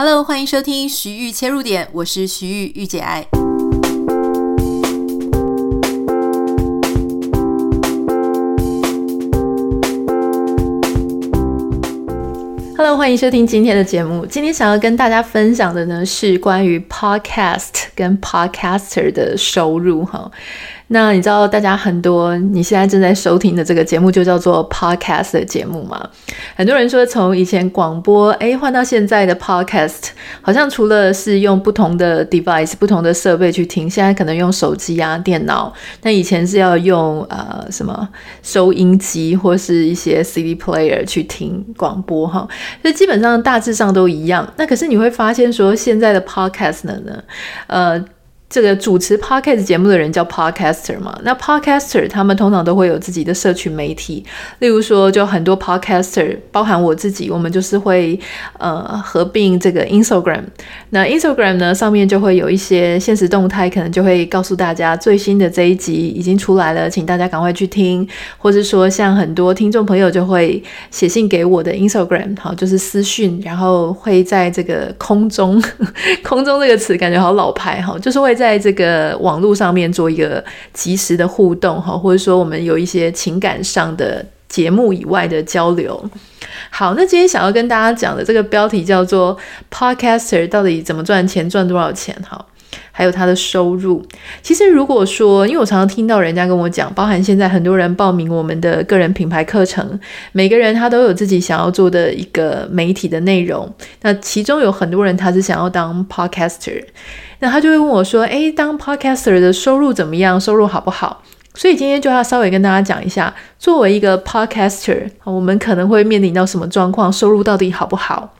Hello，欢迎收听徐玉切入点，我是徐玉御姐爱。Hello，欢迎收听今天的节目。今天想要跟大家分享的呢，是关于 Podcast 跟 Podcaster 的收入哈。那你知道大家很多你现在正在收听的这个节目就叫做 Podcast 的节目吗？很多人说从以前广播诶换到现在的 Podcast，好像除了是用不同的 device、不同的设备去听，现在可能用手机啊、电脑。那以前是要用呃什么收音机或是一些 CD player 去听广播哈，所以基本上大致上都一样。那可是你会发现说现在的 Podcast 呢，呃。这个主持 podcast 节目的人叫 podcaster 嘛？那 podcaster 他们通常都会有自己的社群媒体，例如说，就很多 podcaster，包含我自己，我们就是会呃合并这个 Instagram。那 Instagram 呢上面就会有一些现实动态，可能就会告诉大家最新的这一集已经出来了，请大家赶快去听。或是说，像很多听众朋友就会写信给我的 Instagram，好，就是私讯，然后会在这个空中，空中这个词感觉好老牌哈，就是会。在这个网络上面做一个及时的互动哈，或者说我们有一些情感上的节目以外的交流。好，那今天想要跟大家讲的这个标题叫做 “Podcaster 到底怎么赚钱，赚多少钱”哈。还有他的收入，其实如果说，因为我常常听到人家跟我讲，包含现在很多人报名我们的个人品牌课程，每个人他都有自己想要做的一个媒体的内容。那其中有很多人他是想要当 podcaster，那他就会问我说：“诶，当 podcaster 的收入怎么样？收入好不好？”所以今天就要稍微跟大家讲一下，作为一个 podcaster，我们可能会面临到什么状况，收入到底好不好？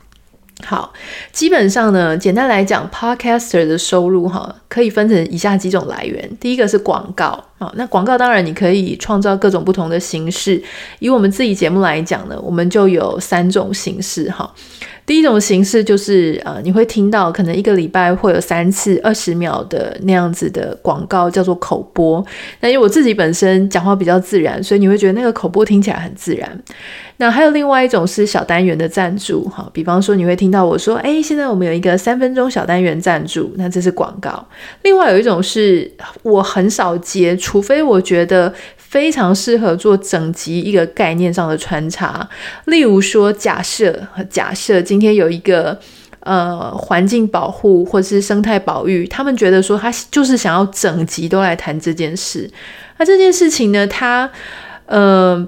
好，基本上呢，简单来讲，Podcaster 的收入哈，可以分成以下几种来源。第一个是广告啊，那广告当然你可以创造各种不同的形式。以我们自己节目来讲呢，我们就有三种形式哈。第一种形式就是呃，你会听到可能一个礼拜会有三次二十秒的那样子的广告，叫做口播。那因为我自己本身讲话比较自然，所以你会觉得那个口播听起来很自然。那还有另外一种是小单元的赞助，哈，比方说你会听到我说，哎，现在我们有一个三分钟小单元赞助，那这是广告。另外有一种是我很少接，除非我觉得。非常适合做整集一个概念上的穿插，例如说假设假设今天有一个呃环境保护或是生态保育，他们觉得说他就是想要整集都来谈这件事，那这件事情呢，他呃。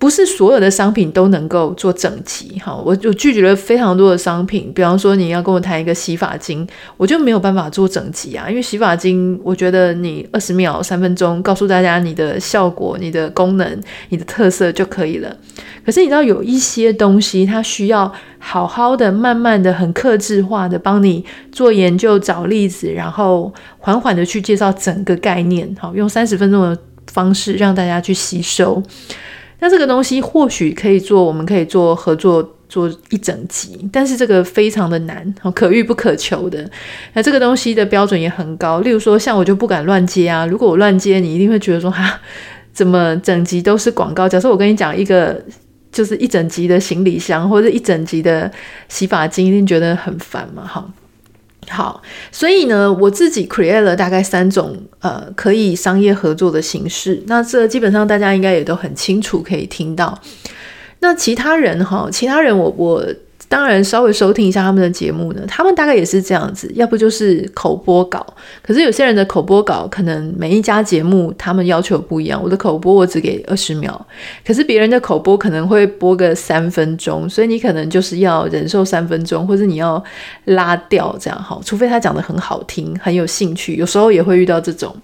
不是所有的商品都能够做整集哈，我就拒绝了非常多的商品，比方说你要跟我谈一个洗发精，我就没有办法做整集啊，因为洗发精，我觉得你二十秒、三分钟告诉大家你的效果、你的功能、你的特色就可以了。可是你知道有一些东西，它需要好好的、慢慢的、很克制化的帮你做研究、找例子，然后缓缓的去介绍整个概念，好，用三十分钟的方式让大家去吸收。那这个东西或许可以做，我们可以做合作做一整集，但是这个非常的难，可遇不可求的。那这个东西的标准也很高，例如说像我就不敢乱接啊，如果我乱接，你一定会觉得说哈，怎么整集都是广告？假设我跟你讲一个，就是一整集的行李箱或者一整集的洗发精，一定觉得很烦嘛，哈。好，所以呢，我自己 create 了大概三种呃可以商业合作的形式。那这基本上大家应该也都很清楚，可以听到。那其他人哈，其他人我我。当然，稍微收听一下他们的节目呢，他们大概也是这样子，要不就是口播稿。可是有些人的口播稿，可能每一家节目他们要求不一样。我的口播我只给二十秒，可是别人的口播可能会播个三分钟，所以你可能就是要忍受三分钟，或者你要拉掉这样哈，除非他讲得很好听，很有兴趣，有时候也会遇到这种。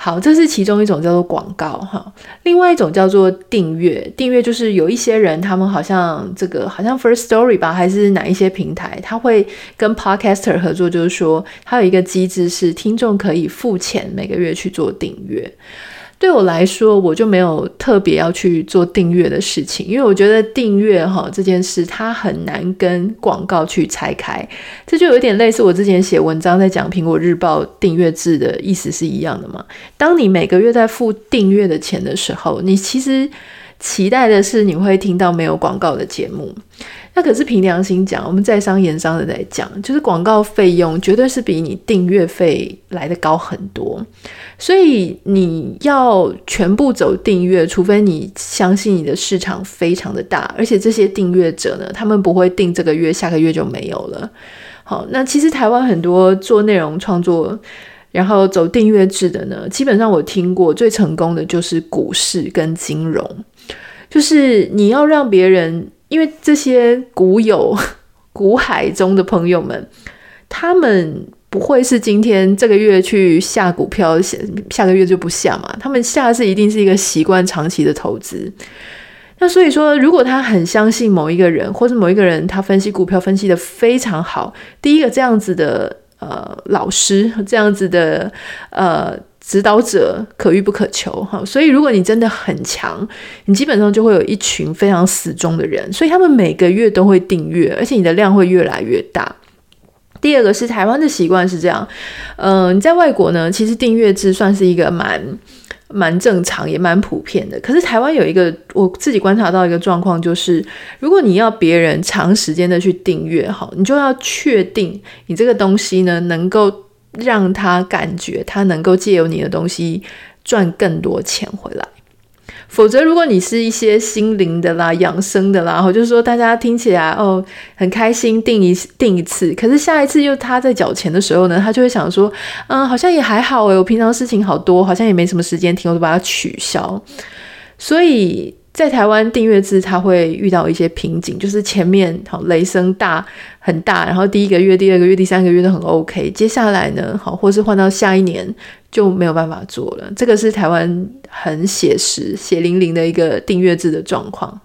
好，这是其中一种叫做广告哈，另外一种叫做订阅。订阅就是有一些人，他们好像这个好像 First Story 吧，还是哪一些平台，他会跟 Podcaster 合作，就是说他有一个机制是听众可以付钱每个月去做订阅。对我来说，我就没有特别要去做订阅的事情，因为我觉得订阅哈这件事，它很难跟广告去拆开。这就有点类似我之前写文章在讲苹果日报订阅制的意思是一样的嘛。当你每个月在付订阅的钱的时候，你其实期待的是你会听到没有广告的节目。那可是凭良心讲，我们在商言商的在讲，就是广告费用绝对是比你订阅费来得高很多。所以你要全部走订阅，除非你相信你的市场非常的大，而且这些订阅者呢，他们不会订这个月，下个月就没有了。好，那其实台湾很多做内容创作，然后走订阅制的呢，基本上我听过最成功的就是股市跟金融，就是你要让别人。因为这些股友、股海中的朋友们，他们不会是今天这个月去下股票，下下个月就不下嘛。他们下是一定是一个习惯长期的投资。那所以说，如果他很相信某一个人，或是某一个人他分析股票分析的非常好，第一个这样子的呃老师，这样子的呃。指导者可遇不可求哈，所以如果你真的很强，你基本上就会有一群非常死忠的人，所以他们每个月都会订阅，而且你的量会越来越大。第二个是台湾的习惯是这样，嗯、呃，你在外国呢，其实订阅制算是一个蛮蛮正常也蛮普遍的。可是台湾有一个我自己观察到一个状况，就是如果你要别人长时间的去订阅，哈，你就要确定你这个东西呢能够。让他感觉他能够借由你的东西赚更多钱回来，否则如果你是一些心灵的啦、养生的啦，或就是说大家听起来哦很开心，定一定一次，可是下一次又他在缴钱的时候呢，他就会想说，嗯，好像也还好诶，我平常事情好多，好像也没什么时间听，我就把它取消，所以。在台湾订阅制，它会遇到一些瓶颈，就是前面好雷声大很大，然后第一个月、第二个月、第三个月都很 OK，接下来呢，好或是换到下一年就没有办法做了。这个是台湾很写实、血淋淋的一个订阅制的状况。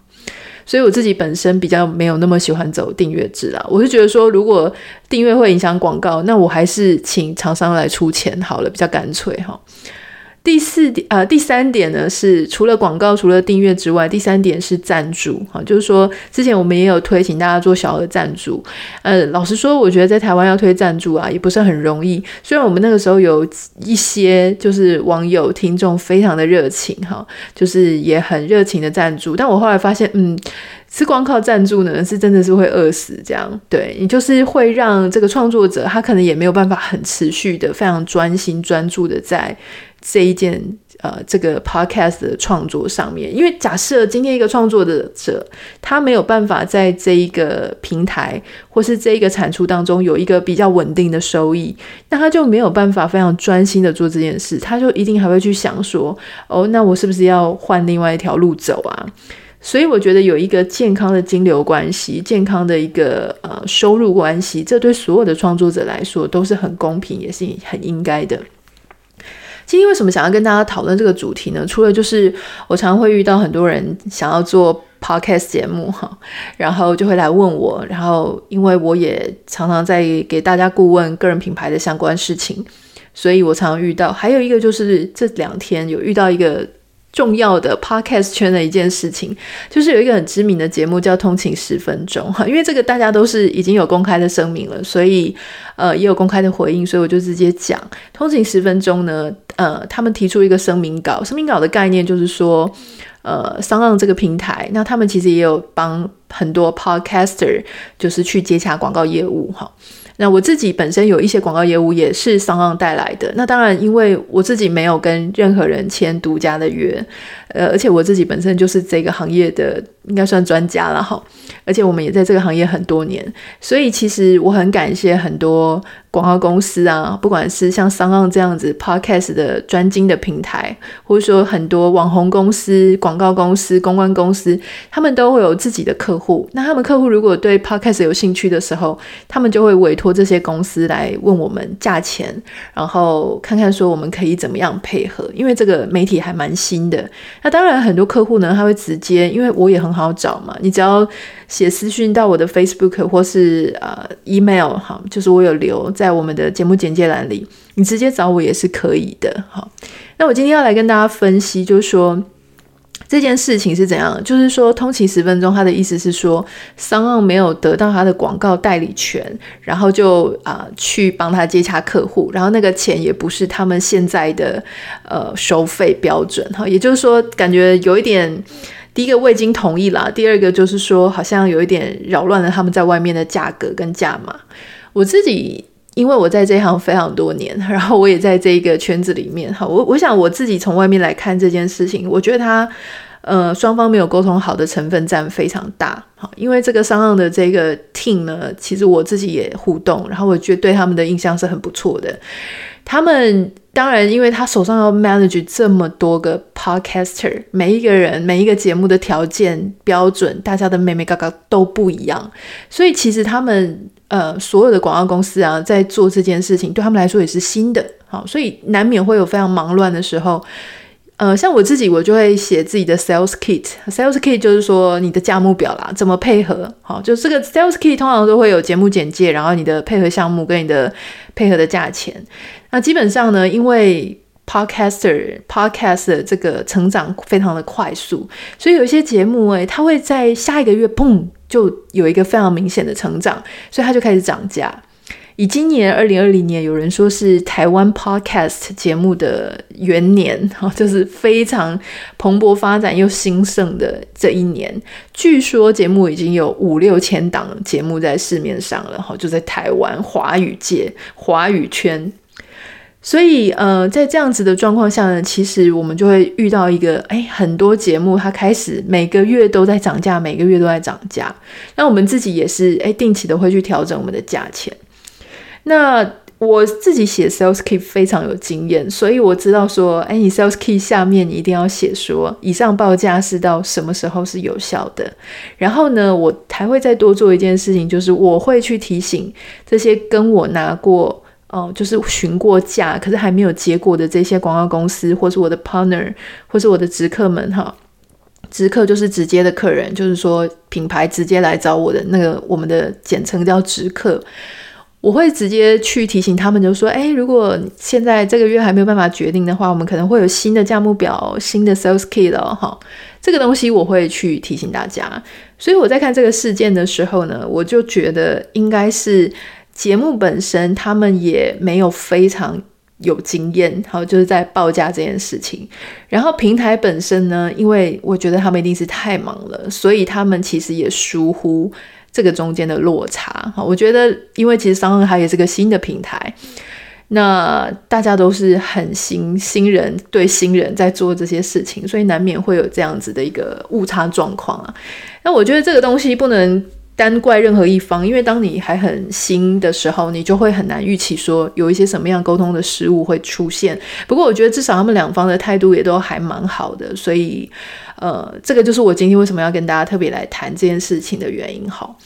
所以我自己本身比较没有那么喜欢走订阅制啦，我是觉得说，如果订阅会影响广告，那我还是请厂商来出钱好了，比较干脆哈。第四点，呃，第三点呢是除了广告、除了订阅之外，第三点是赞助，哈，就是说之前我们也有推，请大家做小额赞助。呃，老实说，我觉得在台湾要推赞助啊，也不是很容易。虽然我们那个时候有一些就是网友、听众非常的热情，哈，就是也很热情的赞助，但我后来发现，嗯，是光靠赞助呢，是真的是会饿死这样。对，你就是会让这个创作者他可能也没有办法很持续的、非常专心专注的在。这一件呃，这个 podcast 的创作上面，因为假设今天一个创作者他没有办法在这一个平台或是这一个产出当中有一个比较稳定的收益，那他就没有办法非常专心的做这件事，他就一定还会去想说，哦，那我是不是要换另外一条路走啊？所以我觉得有一个健康的金流关系，健康的一个呃收入关系，这对所有的创作者来说都是很公平，也是很应该的。今天为什么想要跟大家讨论这个主题呢？除了就是我常常会遇到很多人想要做 podcast 节目哈，然后就会来问我，然后因为我也常常在给大家顾问个人品牌的相关事情，所以我常常遇到。还有一个就是这两天有遇到一个。重要的 podcast 圈的一件事情，就是有一个很知名的节目叫《通勤十分钟》哈，因为这个大家都是已经有公开的声明了，所以呃也有公开的回应，所以我就直接讲《通勤十分钟》呢，呃，他们提出一个声明稿，声明稿的概念就是说，呃，SoundOn 这个平台，那他们其实也有帮很多 podcaster 就是去接洽广告业务哈。那我自己本身有一些广告业务也是商浪带来的。那当然，因为我自己没有跟任何人签独家的约，呃，而且我自己本身就是这个行业的，应该算专家了哈。而且我们也在这个行业很多年，所以其实我很感谢很多。广告公司啊，不管是像 SoundOn 这样子 Podcast 的专精的平台，或者说很多网红公司、广告公司、公关公司，他们都会有自己的客户。那他们客户如果对 Podcast 有兴趣的时候，他们就会委托这些公司来问我们价钱，然后看看说我们可以怎么样配合。因为这个媒体还蛮新的。那当然很多客户呢，他会直接，因为我也很好找嘛，你只要写私讯到我的 Facebook 或是呃 email 哈，就是我有留在。我们的节目简介栏里，你直接找我也是可以的。好，那我今天要来跟大家分析，就是说这件事情是怎样。就是说，通勤十分钟，他的意思是说，SoundOn 没有得到他的广告代理权，然后就啊、去帮他接洽客户，然后那个钱也不是他们现在的呃收费标准。哈，也就是说，感觉有一点。第一个未经同意啦，第二个就是说好像有一点扰乱了他们在外面的价格跟价码。我自己因为我在这行非常多年，然后我也在这一个圈子里面，哈，我我想我自己从外面来看这件事情，我觉得他。呃，双方没有沟通好的成分占非常大，好，因为这个商浪的这个 team 呢，其实我自己也互动，然后我觉得对他们的印象是很不错的。他们当然，因为他手上要 manage 这么多个 podcaster，每一个人每一个节目的条件标准，大家的眉眉角角都不一样，所以其实他们呃所有的广告公司啊，在做这件事情，对他们来说也是新的，好，所以难免会有非常忙乱的时候。呃，像我自己，我就会写自己的 sales kit。sales kit 就是说你的价目表啦，怎么配合？好，就这个 sales kit 通常都会有节目简介，然后你的配合项目跟你的配合的价钱。那基本上呢，因为 podcaster podcast 的这个成长非常的快速，所以有一些节目诶，它会在下一个月砰就有一个非常明显的成长，所以它就开始涨价。以今年二零二零年，有人说是台湾 Podcast 节目的元年，哈，就是非常蓬勃发展又兴盛的这一年。据说节目已经有五六千档节目在市面上了，哈，就在台湾华语界、华语圈。所以，呃，在这样子的状况下呢，其实我们就会遇到一个，哎，很多节目它开始每个月都在涨价，每个月都在涨价。那我们自己也是，哎，定期的会去调整我们的价钱。那我自己写 sales kit 非常有经验，所以我知道说，哎，你 sales kit 下面你一定要写说，以上报价是到什么时候是有效的。然后呢，我还会再多做一件事情，就是我会去提醒这些跟我拿过哦、就是询过价，可是还没有结果的这些广告公司，或是我的 partner，或是我的直客们哈。直客就是直接的客人，就是说品牌直接来找我的那个，我们的简称叫直客。我会直接去提醒他们，就说：哎，如果现在这个月还没有办法决定的话，我们可能会有新的价目表、新的 sales kit 了哈。这个东西我会去提醒大家。所以我在看这个事件的时候呢，我就觉得应该是节目本身他们也没有非常有经验，好，就是在报价这件事情。然后平台本身呢，因为我觉得他们一定是太忙了，所以他们其实也疏忽。这个中间的落差，哈，我觉得，因为其实商浪它也是个新的平台，那大家都是很新新人对新人在做这些事情，所以难免会有这样子的一个误差状况啊。那我觉得这个东西不能单怪任何一方，因为当你还很新的时候，你就会很难预期说有一些什么样沟通的失误会出现。不过我觉得至少他们两方的态度也都还蛮好的，所以。呃，这个就是我今天为什么要跟大家特别来谈这件事情的原因。好，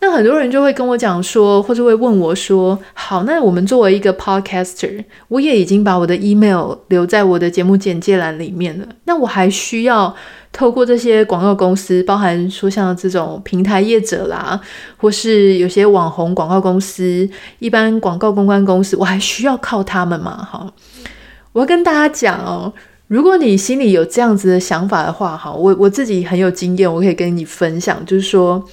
那很多人就会跟我讲说，或者会问我说，好，那我们作为一个 podcaster，我也已经把我的 email 留在我的节目简介栏里面了，那我还需要透过这些广告公司，包含说像这种平台业者啦，或是有些网红广告公司、一般广告公关公司，我还需要靠他们吗？哈，我要跟大家讲哦。如果你心里有这样子的想法的话，哈，我我自己很有经验，我可以跟你分享，就是说，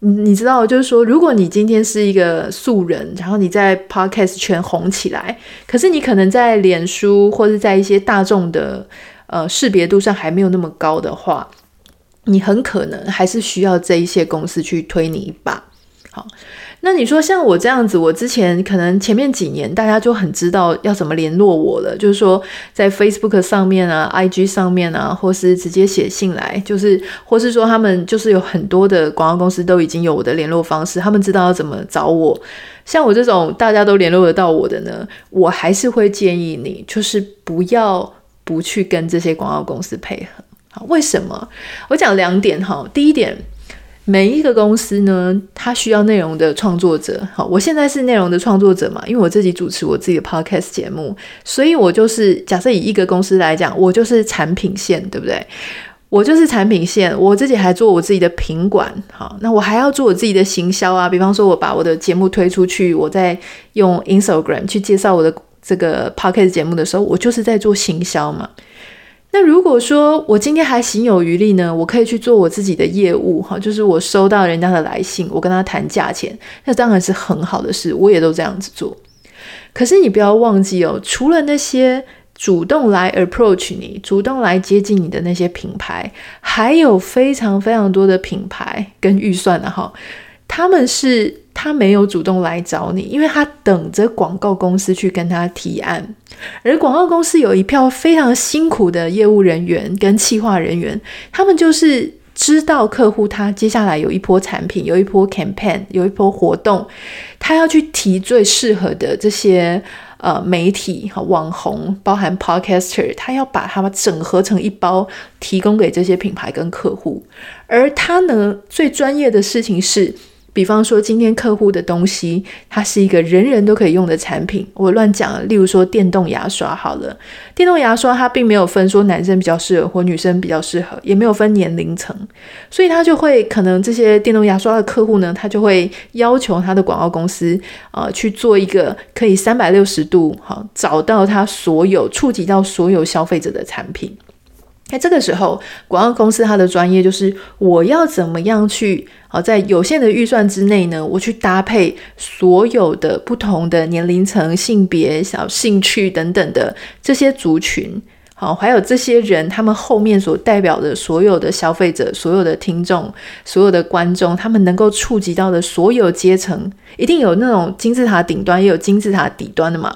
你你知道，就是说，如果你今天是一个素人，然后你在 Podcast 圈红起来，可是你可能在脸书或者在一些大众的呃识别度上还没有那么高的话，你很可能还是需要这一些公司去推你一把，好。那你说像我这样子，我之前可能前面几年大家就很知道要怎么联络我了，就是说在 Facebook 上面啊、IG 上面啊，或是直接写信来，就是或是说他们就是有很多的广告公司都已经有我的联络方式，他们知道要怎么找我。像我这种大家都联络得到我的呢，我还是会建议你，就是不要不去跟这些广告公司配合。好，为什么？我讲两点哈，第一点。每一个公司呢，它需要内容的创作者。好，我现在是内容的创作者嘛，因为我自己主持我自己的 podcast 节目，所以我就是假设以一个公司来讲，我就是产品线，对不对？我就是产品线，我自己还做我自己的品管。好，那我还要做我自己的行销啊，比方说我把我的节目推出去，我在用 Instagram 去介绍我的这个 podcast 节目的时候，我就是在做行销嘛。那如果说我今天还行有余力呢，我可以去做我自己的业务哈，就是我收到人家的来信，我跟他谈价钱，那当然是很好的事，我也都这样子做。可是你不要忘记哦，除了那些主动来 approach 你，主动来接近你的那些品牌，还有非常非常多的品牌跟预算的哈，他们是他没有主动来找你，因为他等着广告公司去跟他提案，而广告公司有一票非常辛苦的业务人员跟企划人员，他们就是。知道客户他接下来有一波产品，有一波 campaign，有一波活动，他要去提最适合的这些呃媒体和网红，包含 podcaster，他要把他们整合成一包，提供给这些品牌跟客户。而他呢，最专业的事情是。比方说，今天客户的东西，它是一个人人都可以用的产品。我乱讲了，例如说电动牙刷好了，电动牙刷它并没有分说男生比较适合或女生比较适合，也没有分年龄层，所以他就会可能这些电动牙刷的客户呢，他就会要求他的广告公司啊、去做一个可以三百六十度哈找到他所有触及到所有消费者的产品。在这个时候，广告公司它的专业就是我要怎么样去好在有限的预算之内呢？我去搭配所有的不同的年龄层、性别、小兴趣等等的这些族群，好，还有这些人他们后面所代表的所有的消费者、所有的听众、所有的观众，他们能够触及到的所有阶层，一定有那种金字塔顶端，也有金字塔底端的嘛。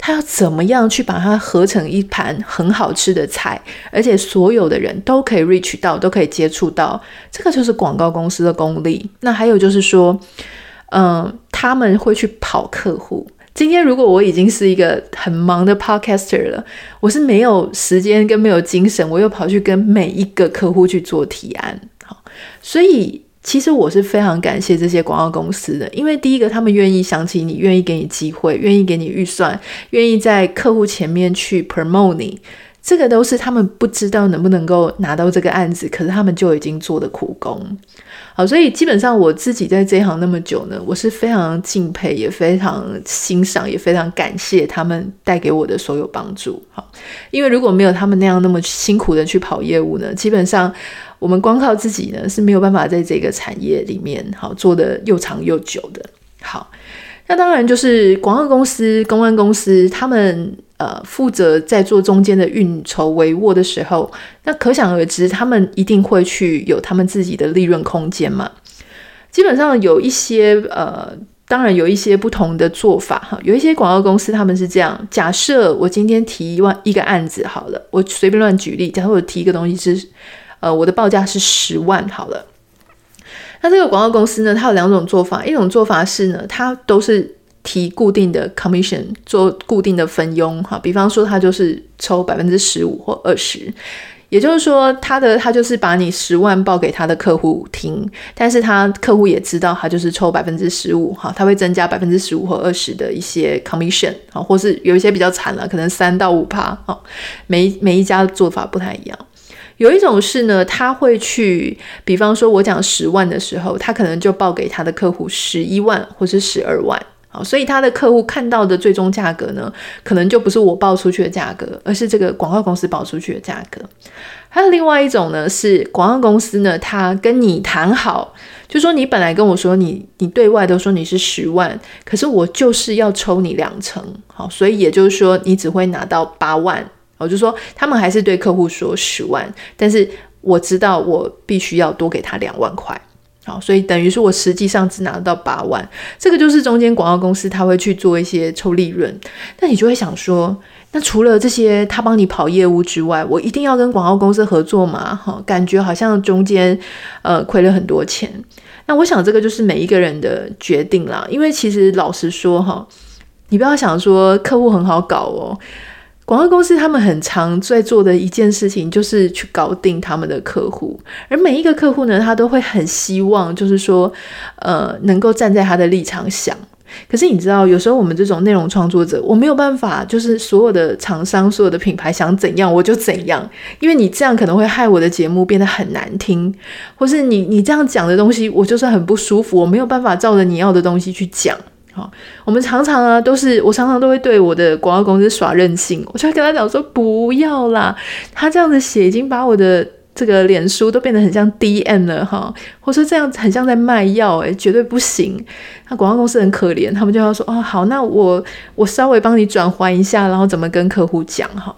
他要怎么样去把它合成一盘很好吃的菜，而且所有的人都可以 reach 到，都可以接触到，这个就是广告公司的功力。那还有就是说，嗯，他们会去跑客户。今天如果我已经是一个很忙的 podcaster 了，我是没有时间跟没有精神，我又跑去跟每一个客户去做提案，好，所以。其实我是非常感谢这些广告公司的，因为第一个，他们愿意想起你，愿意给你机会，愿意给你预算，愿意在客户前面去 promote 你，这个都是他们不知道能不能够拿到这个案子，可是他们就已经做的苦工。好，所以基本上我自己在这行那么久呢，我是非常敬佩，也非常欣赏，也非常感谢他们带给我的所有帮助。好，因为如果没有他们那样那么辛苦的去跑业务呢，基本上。我们光靠自己呢是没有办法在这个产业里面好做得又长又久的。好，那当然就是广告公司、公关公司，他们呃负责在做中间的运筹帷幄的时候，那可想而知，他们一定会去有他们自己的利润空间嘛。基本上有一些呃，当然有一些不同的做法哈。有一些广告公司他们是这样：假设我今天提一万一个案子好了，我随便乱举例，假设我提一个东西是。呃，我的报价是十万好了。那这个广告公司呢，它有两种做法，一种做法是呢，它都是提固定的 commission，做固定的分佣哈。比方说，它就是抽百分之十五或二十，也就是说，它的它就是把你十万报给他的客户听，但是他客户也知道，他就是抽百分之十五哈，他会增加百分之十五或二十的一些 commission 啊，或是有一些比较惨了，可能三到五趴啊，每每一家的做法不太一样。有一种是呢，他会去，比方说，我讲十万的时候，他可能就报给他的客户十一万或是十二万，好，所以他的客户看到的最终价格呢，可能就不是我报出去的价格，而是这个广告公司报出去的价格。还有另外一种呢，是广告公司呢，他跟你谈好，就说你本来跟我说你你对外都说你是十万，可是我就是要抽你两成，好，所以也就是说你只会拿到八万。我就说，他们还是对客户说十万，但是我知道我必须要多给他两万块，好，所以等于说我实际上只拿到八万，这个就是中间广告公司他会去做一些抽利润，那你就会想说，那除了这些他帮你跑业务之外，我一定要跟广告公司合作吗？哈，感觉好像中间呃亏了很多钱。那我想这个就是每一个人的决定啦，因为其实老实说哈，你不要想说客户很好搞哦。广告公司他们很常在做的一件事情，就是去搞定他们的客户，而每一个客户呢，他都会很希望，就是说，呃，能够站在他的立场想。可是你知道，有时候我们这种内容创作者，我没有办法，就是所有的厂商、所有的品牌想怎样我就怎样，因为你这样可能会害我的节目变得很难听，或是你你这样讲的东西，我就是很不舒服，我没有办法照着你要的东西去讲。我们常常啊，都是我常常都会对我的广告公司耍任性，我就会跟他讲说不要啦，他这样子写已经把我的这个脸书都变得很像 DM 了哈，或说这样很像在卖药，哎，绝对不行。那广告公司很可怜，他们就要说，哦，好，那我我稍微帮你转换一下，然后怎么跟客户讲哈。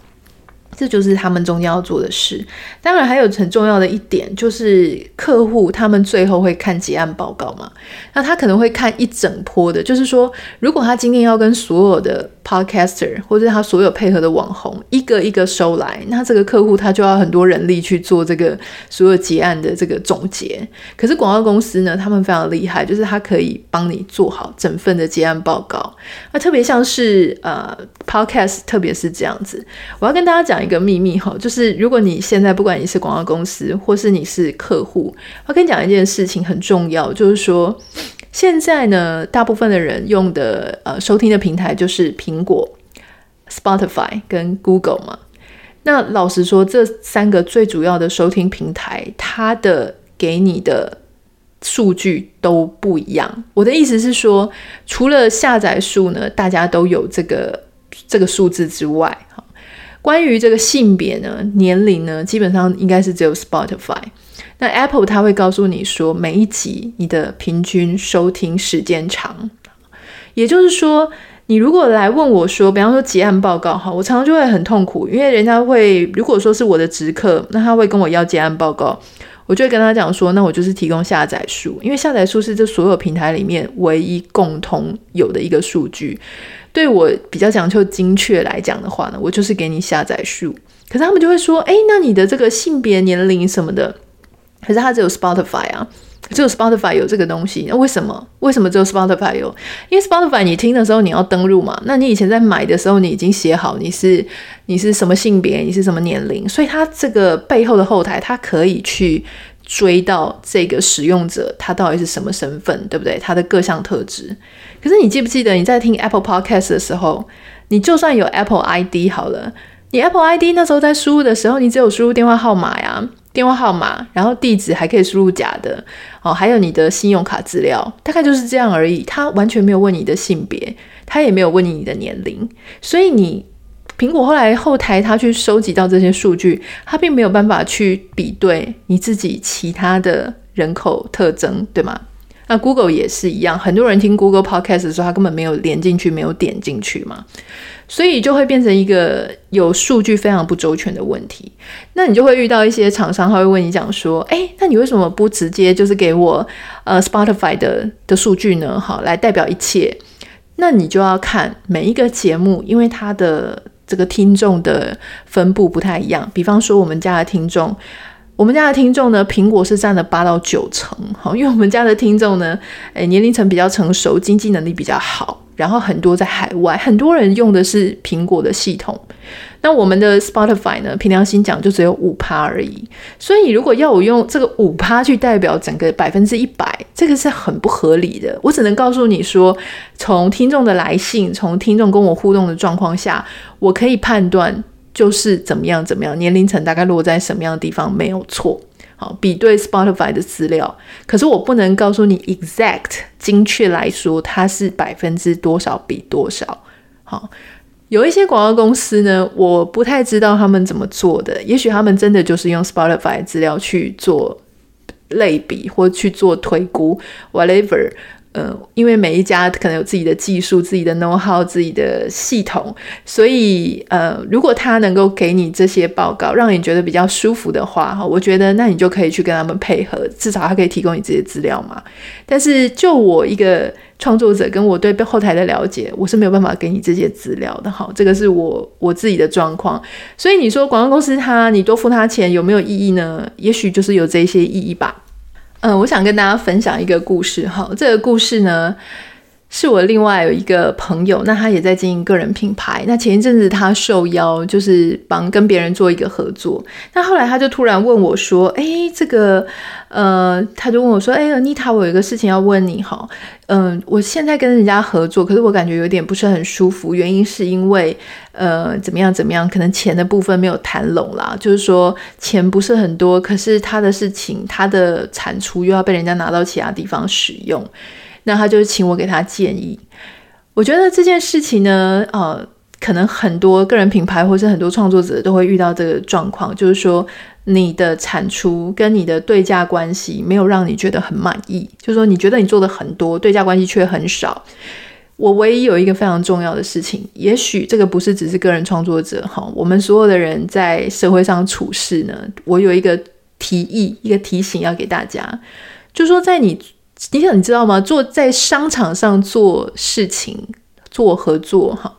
这就是他们中间要做的事。当然，还有很重要的一点，就是客户他们最后会看结案报告嘛。那他可能会看一整波的，就是说，如果他今天要跟所有的 Podcaster 或者他所有配合的网红一个一个收来，那这个客户他就要很多人力去做这个所有结案的这个总结。可是广告公司呢，他们非常厉害，就是他可以帮你做好整份的结案报告。那特别像是呃 Podcast，特别是这样子，我要跟大家讲一个秘密哈，就是如果你现在不管你是广告公司或是你是客户，我跟你讲一件事情很重要，就是说。现在呢，大部分的人用的呃收听的平台就是苹果、Spotify 跟 Google 嘛。那老实说，这三个最主要的收听平台，它的给你的数据都不一样。我的意思是说，除了下载数呢，大家都有这个这个数字之外，哈，关于这个性别呢、年龄呢，基本上应该是只有 Spotify。那 Apple 它会告诉你说，每一集你的平均收听时间长，也就是说，你如果来问我说，比方说结案报告哈，我常常就会很痛苦，因为人家会如果说是我的直客，那他会跟我要结案报告，我就会跟他讲说，那我就是提供下载数，因为下载数是这所有平台里面唯一共同有的一个数据，对我比较讲究精确来讲的话呢，我就是给你下载数，可是他们就会说，诶，那你的这个性别、年龄什么的。可是它只有 Spotify 啊，只有 Spotify 有这个东西。那为什么？为什么只有 Spotify 有？因为 Spotify 你听的时候你要登录嘛。那你以前在买的时候你已经写好你是你是什么性别，你是什么年龄，所以它这个背后的后台它可以去追到这个使用者他到底是什么身份，对不对？他的各项特质。可是你记不记得你在听 Apple Podcast 的时候，你就算有 Apple ID 好了，你 Apple ID 那时候在输入的时候，你只有输入电话号码呀。电话号码，然后地址还可以输入假的哦，还有你的信用卡资料，大概就是这样而已。他完全没有问你的性别，他也没有问你你的年龄，所以你苹果后来后台他去收集到这些数据，他并没有办法去比对你自己其他的人口特征，对吗？那 Google 也是一样，很多人听 Google Podcast 的时候，他根本没有连进去，没有点进去嘛。所以就会变成一个有数据非常不周全的问题。那你就会遇到一些厂商，他会问你讲说：“诶，那你为什么不直接就是给我呃 Spotify 的的数据呢？好，来代表一切。”那你就要看每一个节目，因为它的这个听众的分布不太一样。比方说，我们家的听众，我们家的听众呢，苹果是占了八到九成，好，因为我们家的听众呢，诶，年龄层比较成熟，经济能力比较好。然后很多在海外，很多人用的是苹果的系统。那我们的 Spotify 呢？凭良心讲，就只有五趴而已。所以如果要我用这个五趴去代表整个百分之一百，这个是很不合理的。我只能告诉你说，从听众的来信，从听众跟我互动的状况下，我可以判断就是怎么样怎么样，年龄层大概落在什么样的地方，没有错。好，比对 Spotify 的资料，可是我不能告诉你 exact 精确来说，它是百分之多少比多少。好，有一些广告公司呢，我不太知道他们怎么做的，也许他们真的就是用 Spotify 资料去做类比或去做推估，whatever。呃，因为每一家可能有自己的技术、自己的 know how、自己的系统，所以呃，如果他能够给你这些报告，让你觉得比较舒服的话，哈，我觉得那你就可以去跟他们配合，至少他可以提供你这些资料嘛。但是就我一个创作者，跟我对后台的了解，我是没有办法给你这些资料的，哈，这个是我我自己的状况。所以你说广告公司他，你多付他钱有没有意义呢？也许就是有这些意义吧。嗯，我想跟大家分享一个故事哈。这个故事呢，是我另外有一个朋友，那他也在经营个人品牌。那前一阵子他受邀，就是帮跟别人做一个合作。那后来他就突然问我说：“哎，这个……呃，他就问我说：‘哎，Anita，我有一个事情要问你哈。嗯，我现在跟人家合作，可是我感觉有点不是很舒服，原因是因为……呃，怎么样？怎么样？可能钱的部分没有谈拢啦，就是说钱不是很多，可是他的事情，他的产出又要被人家拿到其他地方使用，那他就请我给他建议。我觉得这件事情呢，呃，可能很多个人品牌或是很多创作者都会遇到这个状况，就是说，你的产出跟你的对价关系没有让你觉得很满意，就是说你觉得你做的很多，对价关系却很少。我唯一有一个非常重要的事情，也许这个不是只是个人创作者哈，我们所有的人在社会上处事呢，我有一个提议，一个提醒要给大家，就是说在你，你想你知道吗？做在商场上做事情，做合作哈，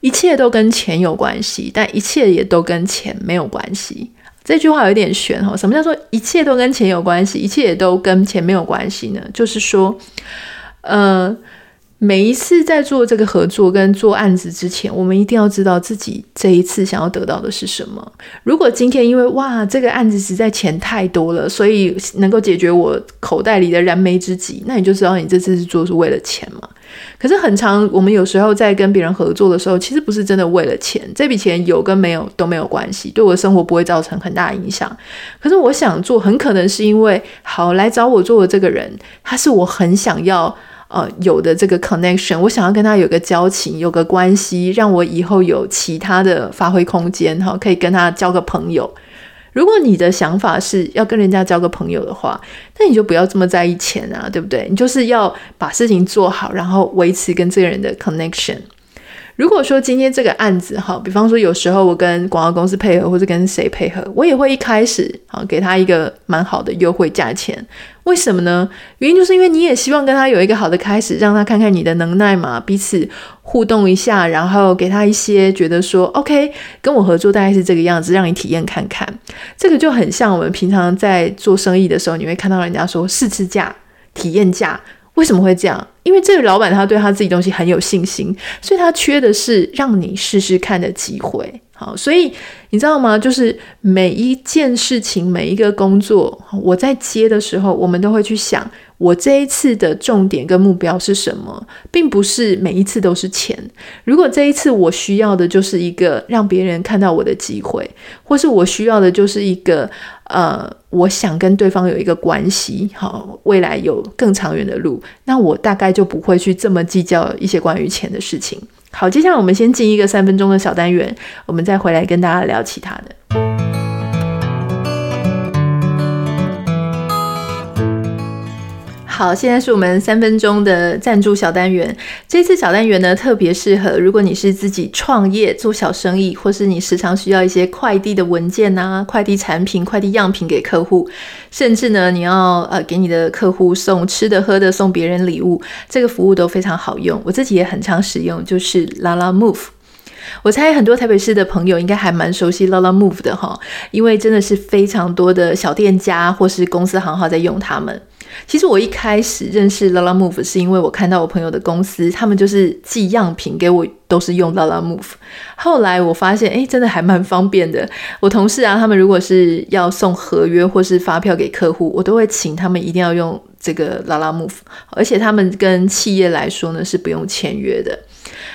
一切都跟钱有关系，但一切也都跟钱没有关系。这句话有点悬哈，什么叫做一切都跟钱有关系，一切也都跟钱没有关系呢？就是说，呃。每一次在做这个合作跟做案子之前，我们一定要知道自己这一次想要得到的是什么。如果今天因为哇，这个案子实在钱太多了，所以能够解决我口袋里的燃眉之急，那你就知道你这次是做是为了钱嘛。可是很长，我们有时候在跟别人合作的时候，其实不是真的为了钱，这笔钱有跟没有都没有关系，对我的生活不会造成很大影响。可是我想做，很可能是因为好来找我做的这个人，他是我很想要。呃，有的这个 connection，我想要跟他有个交情，有个关系，让我以后有其他的发挥空间，哈，可以跟他交个朋友。如果你的想法是要跟人家交个朋友的话，那你就不要这么在意钱啊，对不对？你就是要把事情做好，然后维持跟这个人的 connection。如果说今天这个案子哈，比方说有时候我跟广告公司配合，或者跟谁配合，我也会一开始啊给他一个蛮好的优惠价钱。为什么呢？原因就是因为你也希望跟他有一个好的开始，让他看看你的能耐嘛，彼此互动一下，然后给他一些觉得说 OK，跟我合作大概是这个样子，让你体验看看。这个就很像我们平常在做生意的时候，你会看到人家说试吃价、体验价。为什么会这样？因为这个老板他对他自己东西很有信心，所以他缺的是让你试试看的机会。好，所以你知道吗？就是每一件事情、每一个工作，我在接的时候，我们都会去想，我这一次的重点跟目标是什么，并不是每一次都是钱。如果这一次我需要的就是一个让别人看到我的机会，或是我需要的就是一个呃，我想跟对方有一个关系，好，未来有更长远的路，那我大概就不会去这么计较一些关于钱的事情。好，接下来我们先进一个三分钟的小单元，我们再回来跟大家聊其他的。好，现在是我们三分钟的赞助小单元。这次小单元呢，特别适合如果你是自己创业做小生意，或是你时常需要一些快递的文件啊、快递产品、快递样品给客户，甚至呢，你要呃给你的客户送吃的、喝的，送别人礼物，这个服务都非常好用。我自己也很常使用，就是 Lalamove。我猜很多台北市的朋友应该还蛮熟悉 Lalamove 的哈，因为真的是非常多的小店家或是公司行号在用他们。其实我一开始认识 Lalamove 是因为我看到我朋友的公司，他们就是寄样品给我，都是用 Lalamove。后来我发现，哎，真的还蛮方便的。我同事啊，他们如果是要送合约或是发票给客户，我都会请他们一定要用这个 Lalamove，而且他们跟企业来说呢，是不用签约的。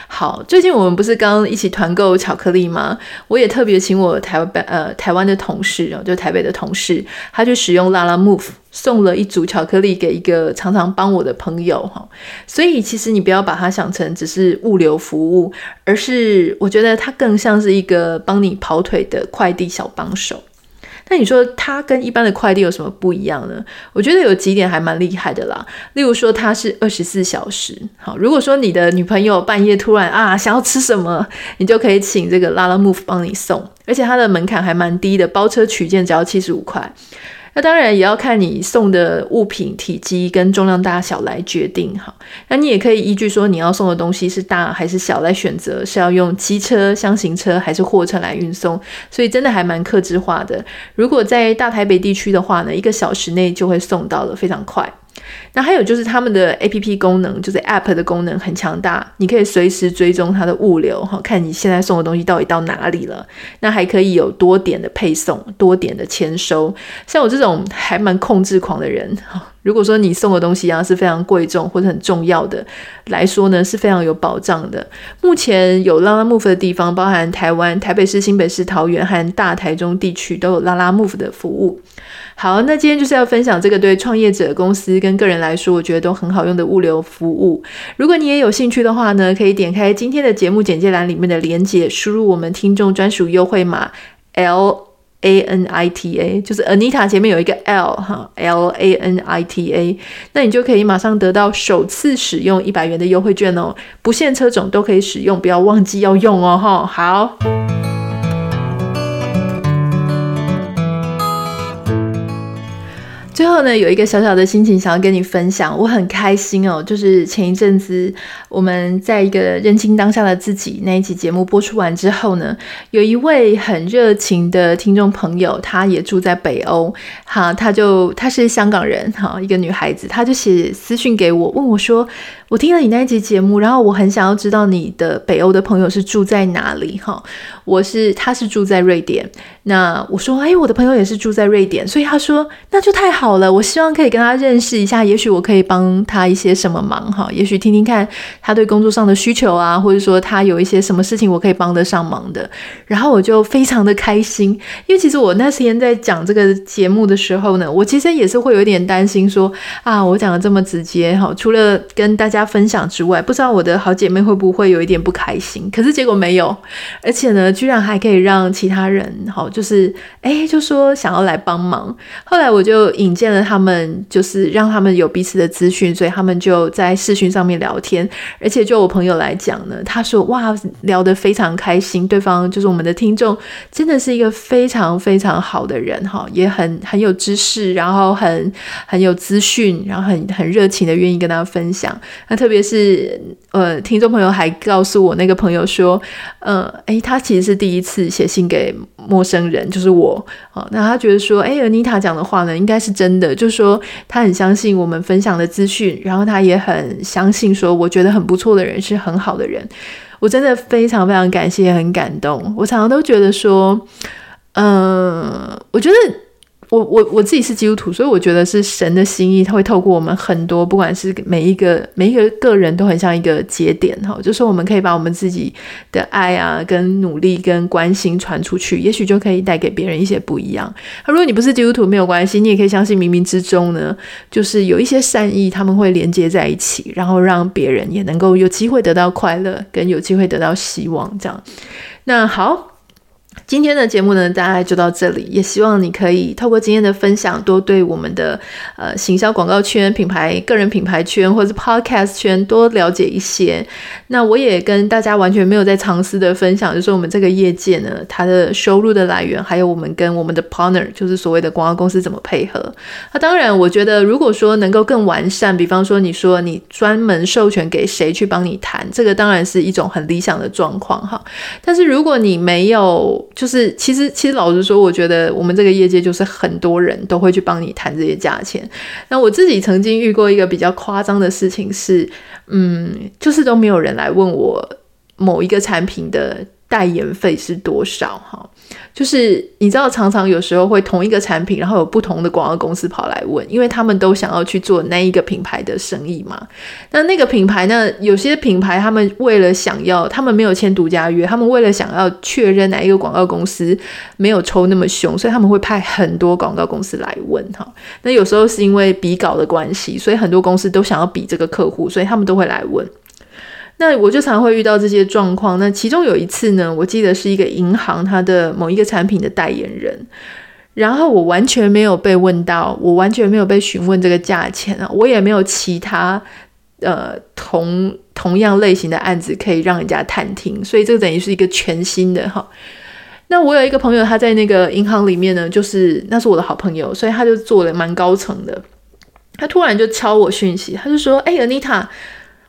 好，最近我们不是刚一起团购巧克力吗？我也特别请我台湾呃台湾的同事哦，就台北的同事，他就使用 Lalamove 送了一组巧克力给一个常常帮我的朋友哈。所以其实你不要把它想成只是物流服务，而是我觉得它更像是一个帮你跑腿的快递小帮手。那你说它跟一般的快递有什么不一样呢？我觉得有几点还蛮厉害的啦。例如说它是二十四小时，好，如果说你的女朋友半夜突然啊想要吃什么，你就可以请这个拉拉 move 帮你送，而且它的门槛还蛮低的，包车取件只要七十五块。那当然也要看你送的物品体积跟重量大小来决定哈。那你也可以依据说你要送的东西是大还是小来选择是要用机车、箱型车还是货车来运送，所以真的还蛮克制化的。如果在大台北地区的话呢，一个小时内就会送到了，非常快。那还有就是他们的 APP 功能，就是 App 的功能很强大，你可以随时追踪它的物流哈，看你现在送的东西到底到哪里了。那还可以有多点的配送，多点的签收。像我这种还蛮控制狂的人哈，如果说你送的东西啊是非常贵重或者很重要的来说呢，是非常有保障的。目前有拉拉 Move 的地方，包含台湾台北市、新北市、桃园和大台中地区都有拉拉 Move 的服务。好，那今天就是要分享这个对创业者、公司跟个人来说，我觉得都很好用的物流服务。如果你也有兴趣的话呢，可以点开今天的节目简介栏里面的链接，输入我们听众专属优惠码 L A N I T A，就是 Anita 前面有一个 L 哈，L A N I T A，那你就可以马上得到首次使用一百元的优惠券哦，不限车种都可以使用，不要忘记要用哦哈。好。最后呢，有一个小小的心情想要跟你分享，我很开心哦。就是前一阵子我们在一个认清当下的自己那一期节目播出完之后呢，有一位很热情的听众朋友，她也住在北欧，哈，她就她是香港人，哈，一个女孩子，她就写私讯给我，问我说。我听了你那一集节目，然后我很想要知道你的北欧的朋友是住在哪里哈。我是他是住在瑞典，那我说哎，我的朋友也是住在瑞典，所以他说那就太好了。我希望可以跟他认识一下，也许我可以帮他一些什么忙哈。也许听听看他对工作上的需求啊，或者说他有一些什么事情我可以帮得上忙的。然后我就非常的开心，因为其实我那天在讲这个节目的时候呢，我其实也是会有点担心说啊，我讲的这么直接哈，除了跟大家。大家分享之外，不知道我的好姐妹会不会有一点不开心？可是结果没有，而且呢，居然还可以让其他人，好，就是哎，就说想要来帮忙。后来我就引荐了他们，就是让他们有彼此的资讯，所以他们就在视讯上面聊天。而且就我朋友来讲呢，他说哇，聊得非常开心，对方就是我们的听众，真的是一个非常非常好的人哈，也很很有知识，然后很很有资讯，然后很很热情的愿意跟大家分享。那特别是，呃，听众朋友还告诉我，那个朋友说，呃，诶，他其实是第一次写信给陌生人，就是我，哦，那他觉得说，诶，Anita 讲的话呢，应该是真的，就是说他很相信我们分享的资讯，然后他也很相信说，我觉得很不错的人是很好的人，我真的非常非常感谢，很感动。我常常都觉得说，嗯、呃，我觉得。我我我自己是基督徒，所以我觉得是神的心意，他会透过我们很多，不管是每一个每一个个人都很像一个节点哈，就是我们可以把我们自己的爱啊、跟努力、跟关心传出去，也许就可以带给别人一些不一样。如果你不是基督徒，没有关系，你也可以相信冥冥之中呢，就是有一些善意，他们会连接在一起，然后让别人也能够有机会得到快乐，跟有机会得到希望，这样。那好。今天的节目呢，大概就到这里。也希望你可以透过今天的分享，多对我们的呃行销广告圈、品牌、个人品牌圈或是 Podcast 圈多了解一些。那我也跟大家完全没有在尝试的分享，就是我们这个业界呢，它的收入的来源，还有我们跟我们的 partner，就是所谓的广告公司怎么配合。那当然，我觉得如果说能够更完善，比方说你说你专门授权给谁去帮你谈，这个当然是一种很理想的状况哈。但是如果你没有，就是其实其实老实说，我觉得我们这个业界就是很多人都会去帮你谈这些价钱。那我自己曾经遇过一个比较夸张的事情是，嗯，就是都没有人来问我某一个产品的代言费是多少哈。就是你知道，常常有时候会同一个产品，然后有不同的广告公司跑来问，因为他们都想要去做那一个品牌的生意嘛。那那个品牌呢，有些品牌他们为了想要，他们没有签独家约，他们为了想要确认哪一个广告公司没有抽那么凶，所以他们会派很多广告公司来问哈。那有时候是因为比稿的关系，所以很多公司都想要比这个客户，所以他们都会来问。那我就常会遇到这些状况。那其中有一次呢，我记得是一个银行它的某一个产品的代言人，然后我完全没有被问到，我完全没有被询问这个价钱啊，我也没有其他呃同同样类型的案子可以让人家探听，所以这个等于是一个全新的哈。那我有一个朋友，他在那个银行里面呢，就是那是我的好朋友，所以他就做了蛮高层的，他突然就敲我讯息，他就说：“哎，Anita。”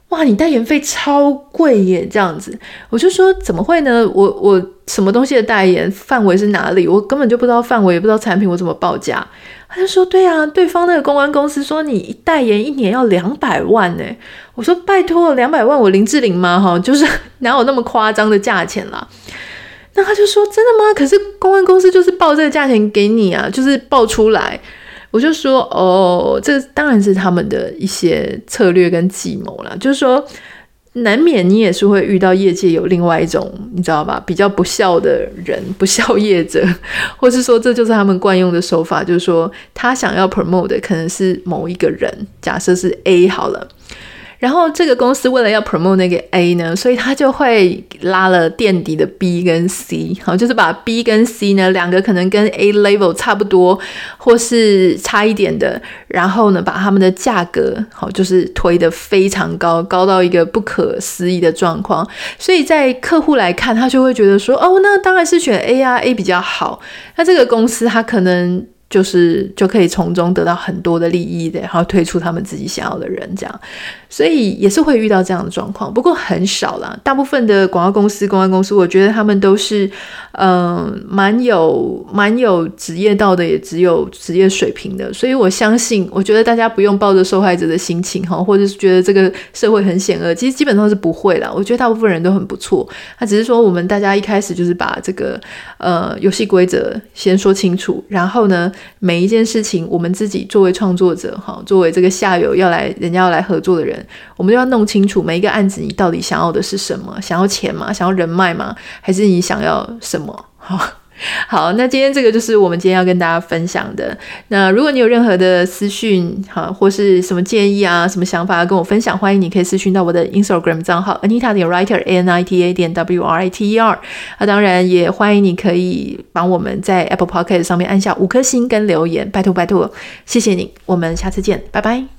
哇，你代言费超贵耶！这样子，我就说怎么会呢？我我什么东西的代言范围是哪里？我根本就不知道范围，也不知道产品，我怎么报价？他就说对啊，对方那个公关公司说你代言一年要两百万呢。我说拜托，两百万我林志玲吗？哈，就是 哪有那么夸张的价钱啦？那他就说真的吗？可是公关公司就是报这个价钱给你啊，就是报出来。我就说哦，这当然是他们的一些策略跟计谋啦。就是说，难免你也是会遇到业界有另外一种，你知道吧？比较不孝的人，不孝业者，或是说这就是他们惯用的手法。就是说，他想要 promote 的可能是某一个人，假设是 A 好了。然后这个公司为了要 promote 那个 A 呢，所以他就会拉了垫底的 B 跟 C，好，就是把 B 跟 C 呢两个可能跟 A level 差不多，或是差一点的，然后呢把他们的价格好就是推得非常高，高到一个不可思议的状况。所以在客户来看，他就会觉得说，哦，那当然是选 A 啊，A 比较好。那这个公司他可能。就是就可以从中得到很多的利益的，然后推出他们自己想要的人，这样，所以也是会遇到这样的状况，不过很少啦。大部分的广告公司、公关公司，我觉得他们都是，嗯，蛮有蛮有职业道德，也只有职业水平的。所以我相信，我觉得大家不用抱着受害者的心情哈，或者是觉得这个社会很险恶，其实基本上是不会啦。我觉得大部分人都很不错，他只是说我们大家一开始就是把这个呃游戏规则先说清楚，然后呢。每一件事情，我们自己作为创作者，哈，作为这个下游要来，人家要来合作的人，我们就要弄清楚每一个案子，你到底想要的是什么？想要钱吗？想要人脉吗？还是你想要什么？哈。好，那今天这个就是我们今天要跟大家分享的。那如果你有任何的私讯，哈，或是什么建议啊，什么想法要跟我分享，欢迎你可以私讯到我的 Instagram 账号 Anita 点 Writer A N I T A 点 W R I T E R。那当然也欢迎你可以帮我们在 Apple Podcast 上面按下五颗星跟留言，拜托拜托，谢谢你，我们下次见，拜拜。